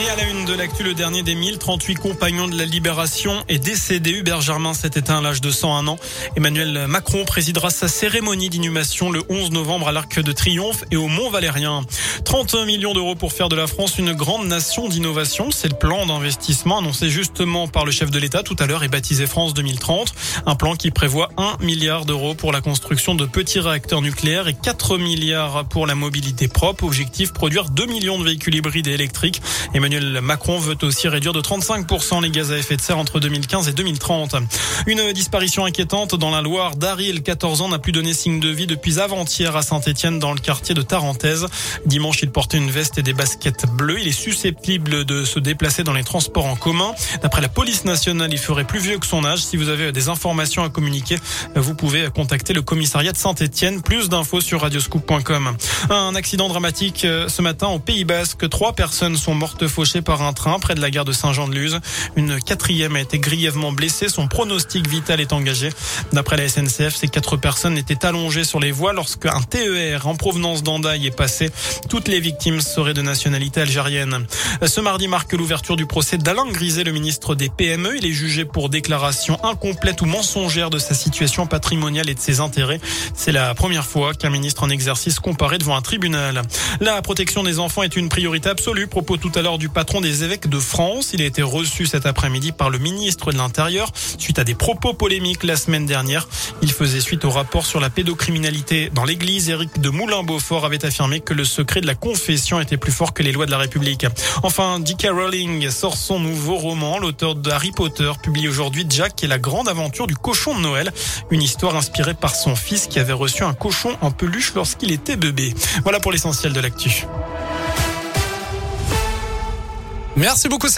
Et à la une de l'actu, le dernier des 1038 compagnons de la libération est décédé. Hubert Germain s'est éteint à l'âge de 101 ans. Emmanuel Macron présidera sa cérémonie d'inhumation le 11 novembre à l'Arc de Triomphe et au Mont Valérien. 30 millions d'euros pour faire de la France une grande nation d'innovation. C'est le plan d'investissement annoncé justement par le chef de l'État tout à l'heure et baptisé France 2030. Un plan qui prévoit 1 milliard d'euros pour la construction de petits réacteurs nucléaires et 4 milliards pour la mobilité propre. Objectif produire 2 millions de véhicules hybrides et électriques. Macron veut aussi réduire de 35% les gaz à effet de serre entre 2015 et 2030. Une disparition inquiétante dans la Loire. Daryl, 14 ans, n'a plus donné signe de vie depuis avant-hier à Saint-Etienne dans le quartier de Tarentaise. Dimanche, il portait une veste et des baskets bleues. Il est susceptible de se déplacer dans les transports en commun. D'après la police nationale, il ferait plus vieux que son âge. Si vous avez des informations à communiquer, vous pouvez contacter le commissariat de Saint-Etienne. Plus d'infos sur radioscoop.com. Un accident dramatique euh, ce matin au Pays Basque. Trois personnes sont mortes fauché par un train près de la gare de Saint-Jean-de-Luz. Une quatrième a été grièvement blessée. Son pronostic vital est engagé. D'après la SNCF, ces quatre personnes étaient allongées sur les voies lorsque un TER en provenance d'Andaï est passé. Toutes les victimes seraient de nationalité algérienne. Ce mardi marque l'ouverture du procès d'Alain Griset, le ministre des PME. Il est jugé pour déclaration incomplète ou mensongère de sa situation patrimoniale et de ses intérêts. C'est la première fois qu'un ministre en exercice comparaît devant un tribunal. La protection des enfants est une priorité absolue. Propos tout à l'heure du patron des évêques de France. Il a été reçu cet après-midi par le ministre de l'Intérieur suite à des propos polémiques la semaine dernière. Il faisait suite au rapport sur la pédocriminalité dans l'église. Éric de Moulin-Beaufort avait affirmé que le secret de la confession était plus fort que les lois de la République. Enfin, J.K. Rowling sort son nouveau roman. L'auteur de Harry Potter publie aujourd'hui Jack et la grande aventure du cochon de Noël. Une histoire inspirée par son fils qui avait reçu un cochon en peluche lorsqu'il était bébé. Voilà pour l'essentiel de l'actu. Merci beaucoup.